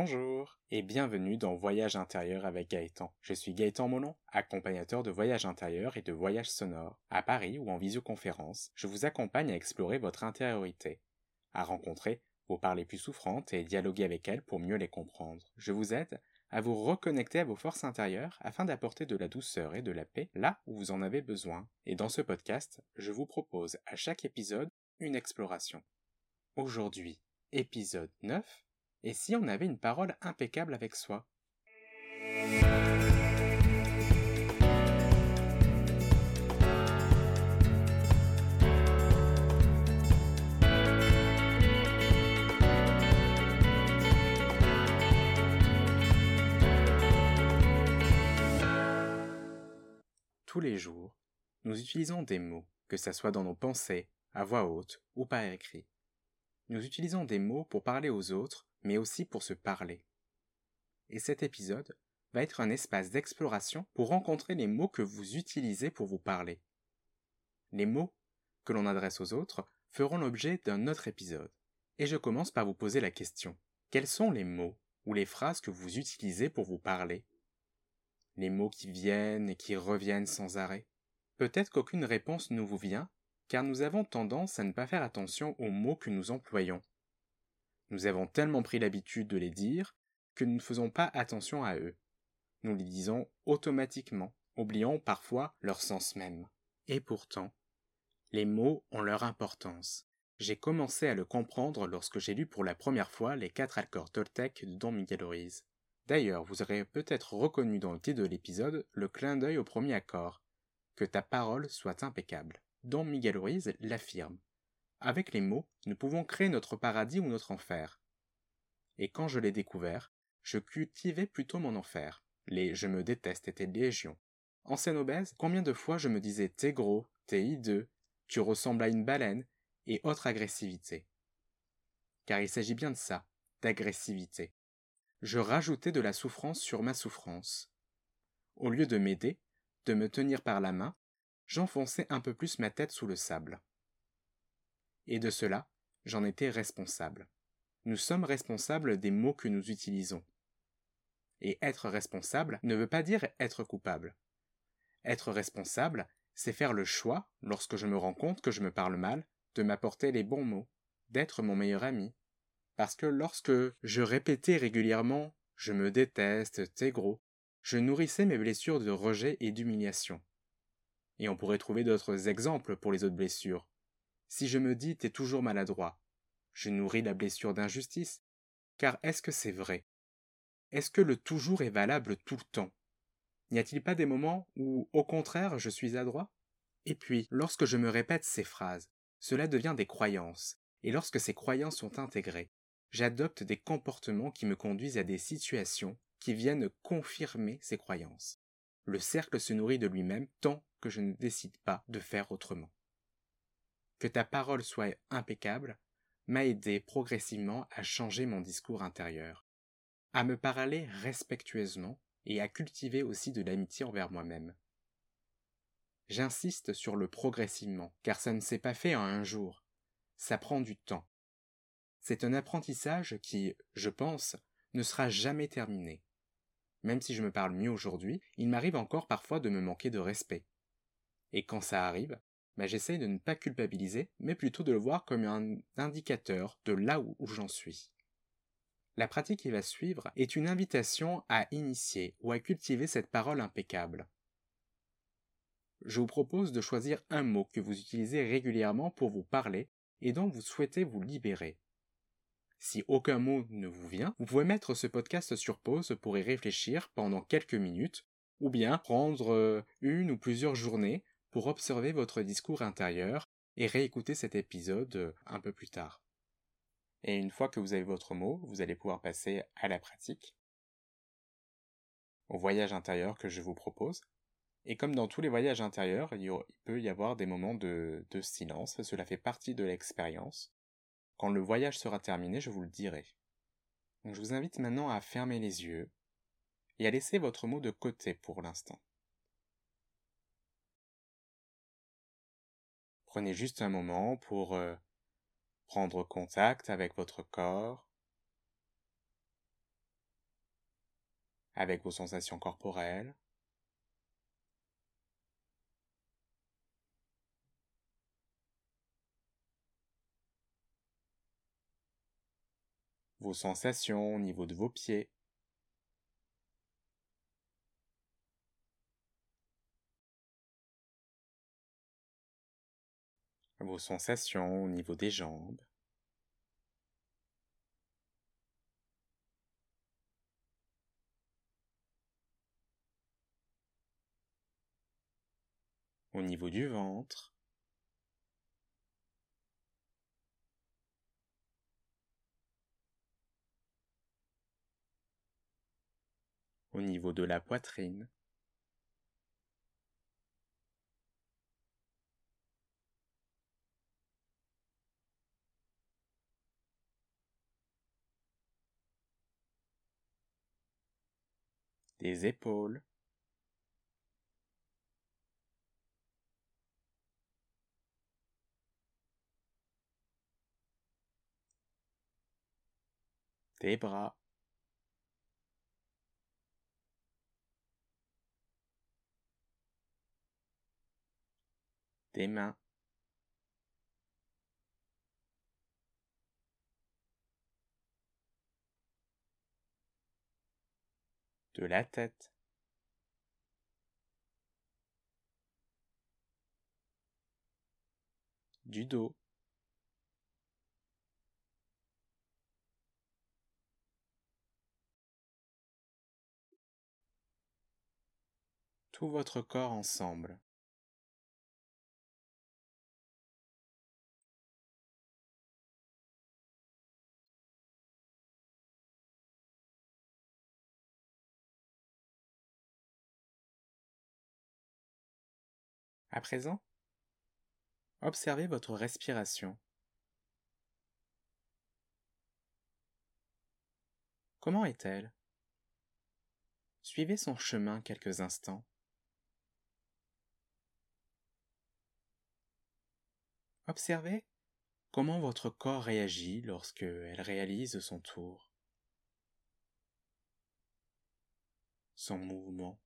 Bonjour et bienvenue dans Voyage intérieur avec Gaëtan. Je suis Gaëtan Molon, accompagnateur de voyage intérieur et de voyage sonore. À Paris ou en visioconférence, je vous accompagne à explorer votre intériorité, à rencontrer vos parts les plus souffrantes et dialoguer avec elles pour mieux les comprendre. Je vous aide à vous reconnecter à vos forces intérieures afin d'apporter de la douceur et de la paix là où vous en avez besoin. Et dans ce podcast, je vous propose à chaque épisode une exploration. Aujourd'hui, épisode 9 et si on avait une parole impeccable avec soi? Tous les jours, nous utilisons des mots, que ce soit dans nos pensées, à voix haute ou par écrit. Nous utilisons des mots pour parler aux autres mais aussi pour se parler. Et cet épisode va être un espace d'exploration pour rencontrer les mots que vous utilisez pour vous parler. Les mots que l'on adresse aux autres feront l'objet d'un autre épisode. Et je commence par vous poser la question. Quels sont les mots ou les phrases que vous utilisez pour vous parler? Les mots qui viennent et qui reviennent sans arrêt? Peut-être qu'aucune réponse ne vous vient, car nous avons tendance à ne pas faire attention aux mots que nous employons. Nous avons tellement pris l'habitude de les dire que nous ne faisons pas attention à eux. Nous les disons automatiquement, oubliant parfois leur sens même. Et pourtant, les mots ont leur importance. J'ai commencé à le comprendre lorsque j'ai lu pour la première fois les quatre accords toltec de Don Miguel Ruiz. D'ailleurs, vous aurez peut-être reconnu dans le titre de l'épisode le clin d'œil au premier accord. Que ta parole soit impeccable. Don Miguel Ruiz l'affirme. Avec les mots, nous pouvons créer notre paradis ou notre enfer. Et quand je l'ai découvert, je cultivais plutôt mon enfer. Les je me déteste étaient légion. Ancienne obèse, combien de fois je me disais t'es gros, t'es hideux, tu ressembles à une baleine, et autre agressivité. Car il s'agit bien de ça, d'agressivité. Je rajoutais de la souffrance sur ma souffrance. Au lieu de m'aider, de me tenir par la main, j'enfonçais un peu plus ma tête sous le sable et de cela, j'en étais responsable. Nous sommes responsables des mots que nous utilisons. Et être responsable ne veut pas dire être coupable. Être responsable, c'est faire le choix, lorsque je me rends compte que je me parle mal, de m'apporter les bons mots, d'être mon meilleur ami. Parce que lorsque je répétais régulièrement je me déteste, t'es gros, je nourrissais mes blessures de rejet et d'humiliation. Et on pourrait trouver d'autres exemples pour les autres blessures. Si je me dis t'es toujours maladroit, je nourris la blessure d'injustice. Car est-ce que c'est vrai? Est-ce que le toujours est valable tout le temps? N'y a-t-il pas des moments où, au contraire, je suis adroit? Et puis, lorsque je me répète ces phrases, cela devient des croyances, et lorsque ces croyances sont intégrées, j'adopte des comportements qui me conduisent à des situations qui viennent confirmer ces croyances. Le cercle se nourrit de lui-même tant que je ne décide pas de faire autrement que ta parole soit impeccable, m'a aidé progressivement à changer mon discours intérieur, à me parler respectueusement et à cultiver aussi de l'amitié envers moi-même. J'insiste sur le progressivement, car ça ne s'est pas fait en un jour, ça prend du temps. C'est un apprentissage qui, je pense, ne sera jamais terminé. Même si je me parle mieux aujourd'hui, il m'arrive encore parfois de me manquer de respect. Et quand ça arrive, j'essaye de ne pas culpabiliser, mais plutôt de le voir comme un indicateur de là où, j'en suis. La pratique qui va suivre est une invitation à initier ou à cultiver cette parole impeccable. Je vous propose de choisir un mot que vous utilisez régulièrement pour vous parler et dont vous souhaitez vous libérer. Si aucun mot ne vous vient, vous pouvez mettre ce podcast sur pause pour y réfléchir pendant quelques minutes, ou bien prendre euh, une ou plusieurs journées pour observer votre discours intérieur et réécouter cet épisode euh, un peu plus tard. Et une fois que vous avez votre mot, vous allez pouvoir passer à la pratique, au voyage intérieur que je vous propose. Et comme dans tous les voyages intérieurs, il, peut y avoir des moments de, silence, cela fait partie de l'expérience. Quand le voyage sera terminé, je vous le dirai. Je vous invite maintenant à fermer les yeux et à laisser votre mot de côté pour l'instant. Prenez juste un moment pour euh, prendre contact avec votre corps, avec vos sensations corporelles. Vos sensations au niveau de vos pieds. Vos sensations au niveau des jambes. au niveau du ventre. au niveau de la poitrine. Des épaules. tes bras. tes mains. De la tête. du dos. tout votre corps ensemble. À présent, observez votre respiration. Comment est-elle? Suivez son chemin quelques instants. Observez comment votre corps réagit lorsque elle réalise son tour, son mouvement.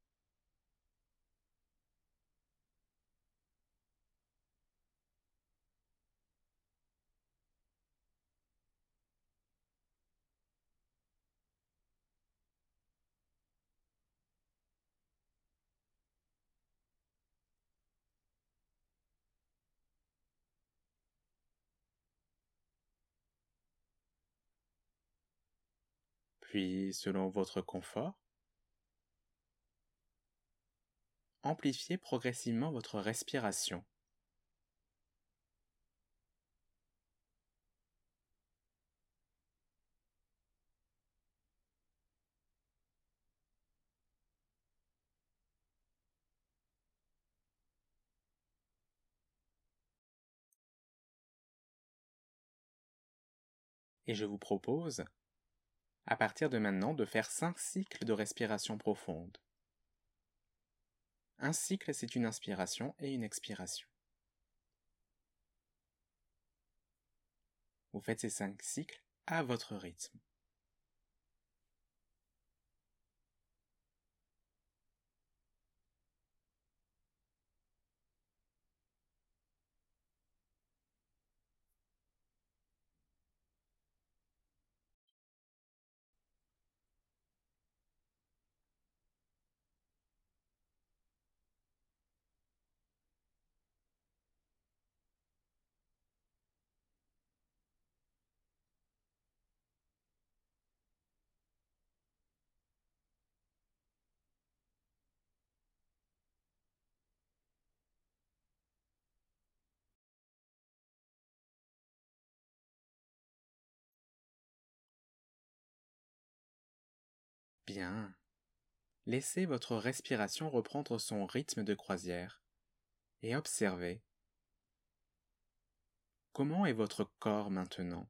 Puis, selon votre confort, amplifiez progressivement votre respiration. Et je vous propose à partir de maintenant de faire cinq cycles de respiration profonde. Un cycle, c'est une inspiration et une expiration. Vous faites ces cinq cycles à votre rythme. Bien. Laissez votre respiration reprendre son rythme de croisière et observez comment est votre corps maintenant?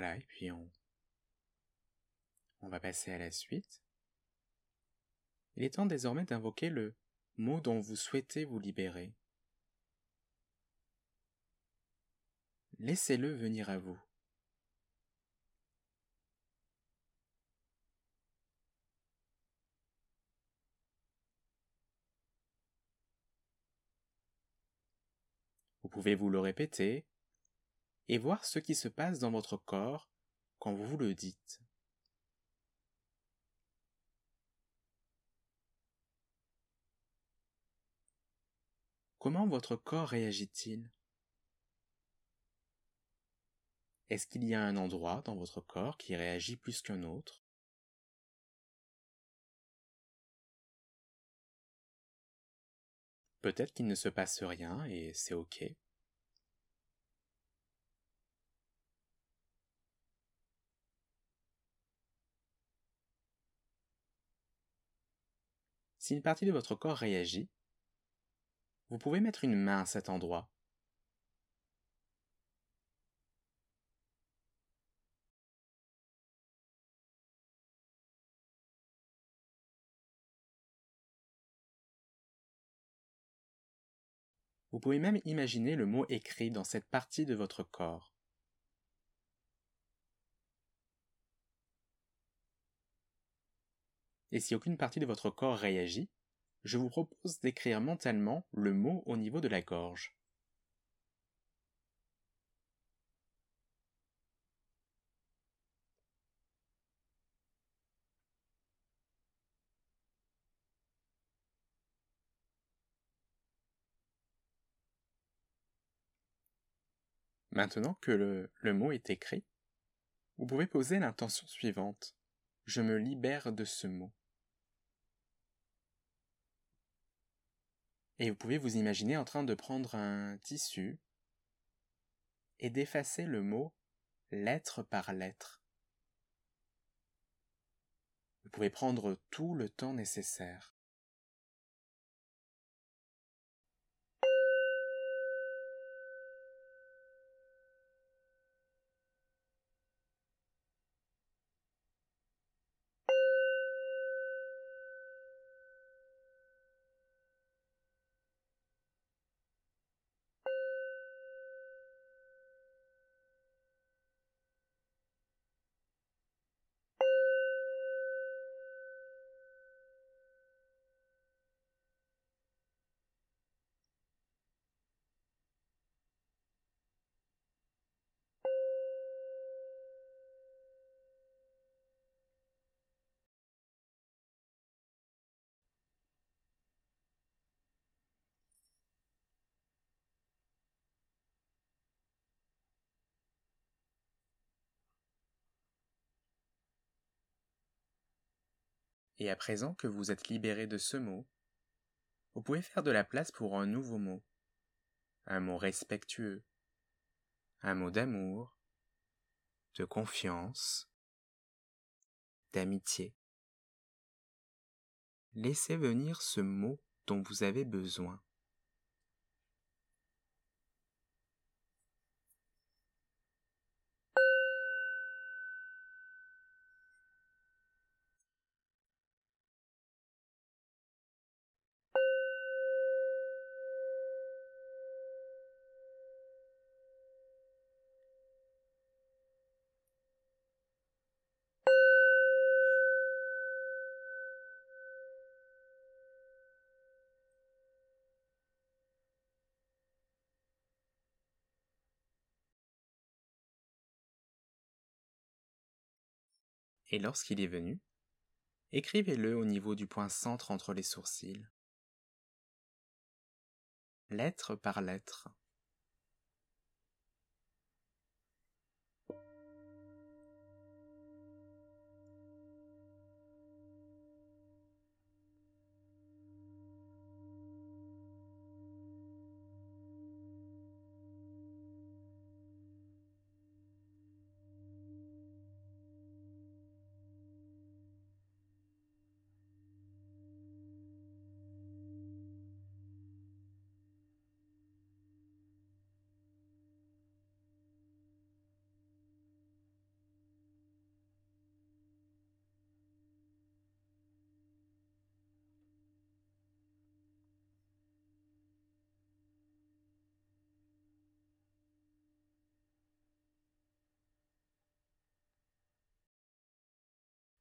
Voilà, et puis on, va passer à la suite. Il est temps désormais d'invoquer le mot dont vous souhaitez vous libérer. Laissez-le venir à vous. Vous pouvez vous le répéter et voir ce qui se passe dans votre corps quand vous vous le dites. Comment votre corps réagit-il? Est-ce qu'il y a un endroit dans votre corps qui réagit plus qu'un autre? Peut-être qu'il ne se passe rien et c'est OK. Si une partie de votre corps réagit, vous pouvez mettre une main à cet endroit. Vous pouvez même imaginer le mot écrit dans cette partie de votre corps. Et si aucune partie de votre corps réagit, je vous propose d'écrire mentalement le mot au niveau de la gorge. Maintenant que le, mot est écrit, vous pouvez poser l'intention suivante. Je me libère de ce mot. Et vous pouvez vous imaginer en train de prendre un tissu et d'effacer le mot lettre par lettre. Vous pouvez prendre tout le temps nécessaire. Et à présent que vous êtes libéré de ce mot, vous pouvez faire de la place pour un nouveau mot, un mot respectueux, un mot d'amour, de confiance, d'amitié. Laissez venir ce mot dont vous avez besoin. Et lorsqu'il est venu, écrivez-le au niveau du point centre entre les sourcils. Lettre par lettre.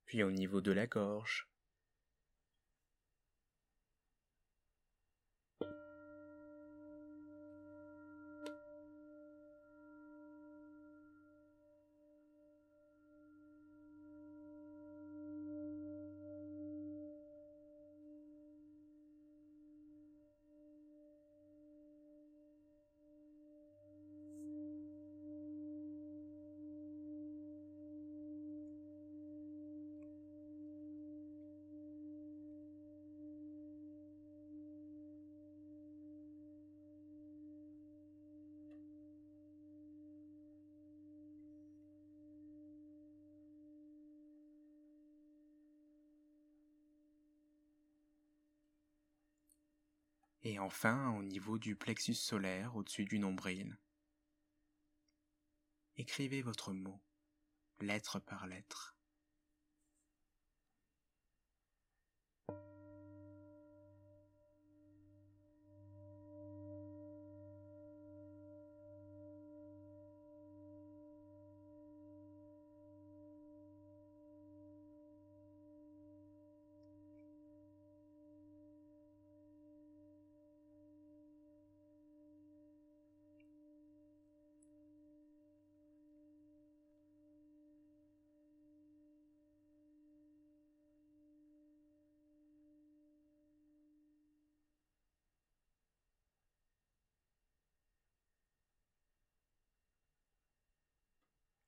Puis au niveau de la gorge, et enfin au niveau du plexus solaire au-dessus du nombril. Écrivez votre mot, lettre par lettre.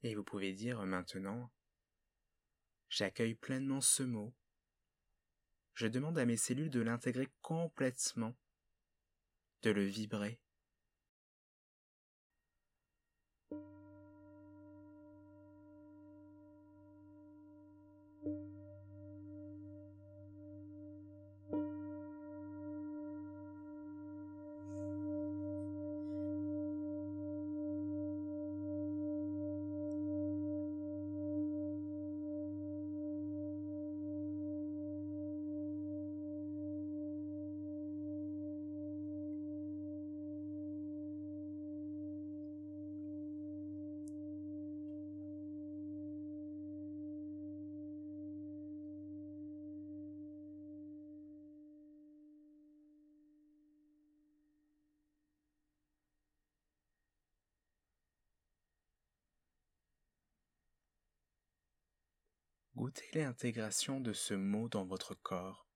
Et vous pouvez dire maintenant, j'accueille pleinement ce mot. Je demande à mes cellules de l'intégrer complètement, de le vibrer. Goûtez l'intégration de ce mot dans votre corps?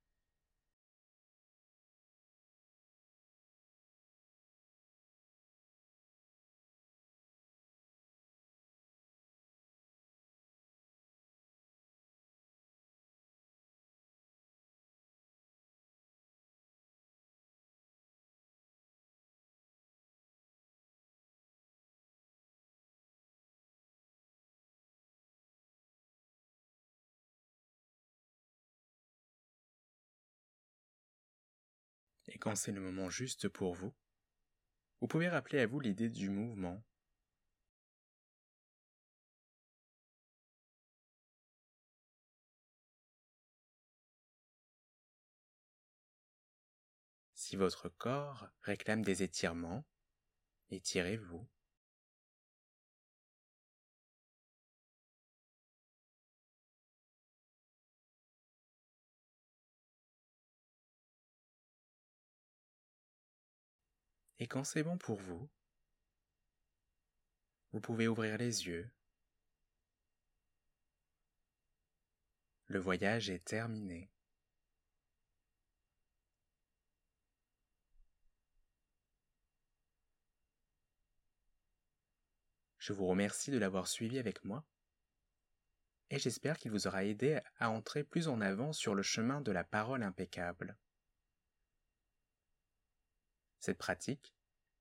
Et quand c'est le moment juste pour vous, vous pouvez rappeler à vous l'idée du mouvement. Si votre corps réclame des étirements, étirez-vous. Et quand c'est bon pour vous, vous pouvez ouvrir les yeux. Le voyage est terminé. Je vous remercie de l'avoir suivi avec moi et j'espère qu'il vous aura aidé à entrer plus en avant sur le chemin de la parole impeccable. Cette pratique,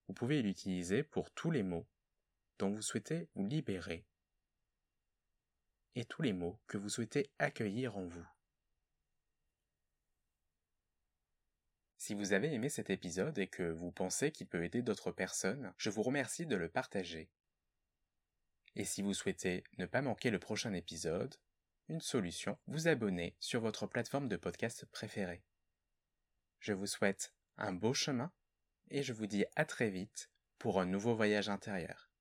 vous pouvez l'utiliser pour tous les mots dont vous souhaitez vous libérer et tous les mots que vous souhaitez accueillir en vous. Si vous avez aimé cet épisode et que vous pensez qu'il peut aider d'autres personnes, je vous remercie de le partager. Et si vous souhaitez ne pas manquer le prochain épisode, une solution, vous abonner sur votre plateforme de podcast préférée. Je vous souhaite un beau chemin et je vous dis à très vite pour un nouveau voyage intérieur.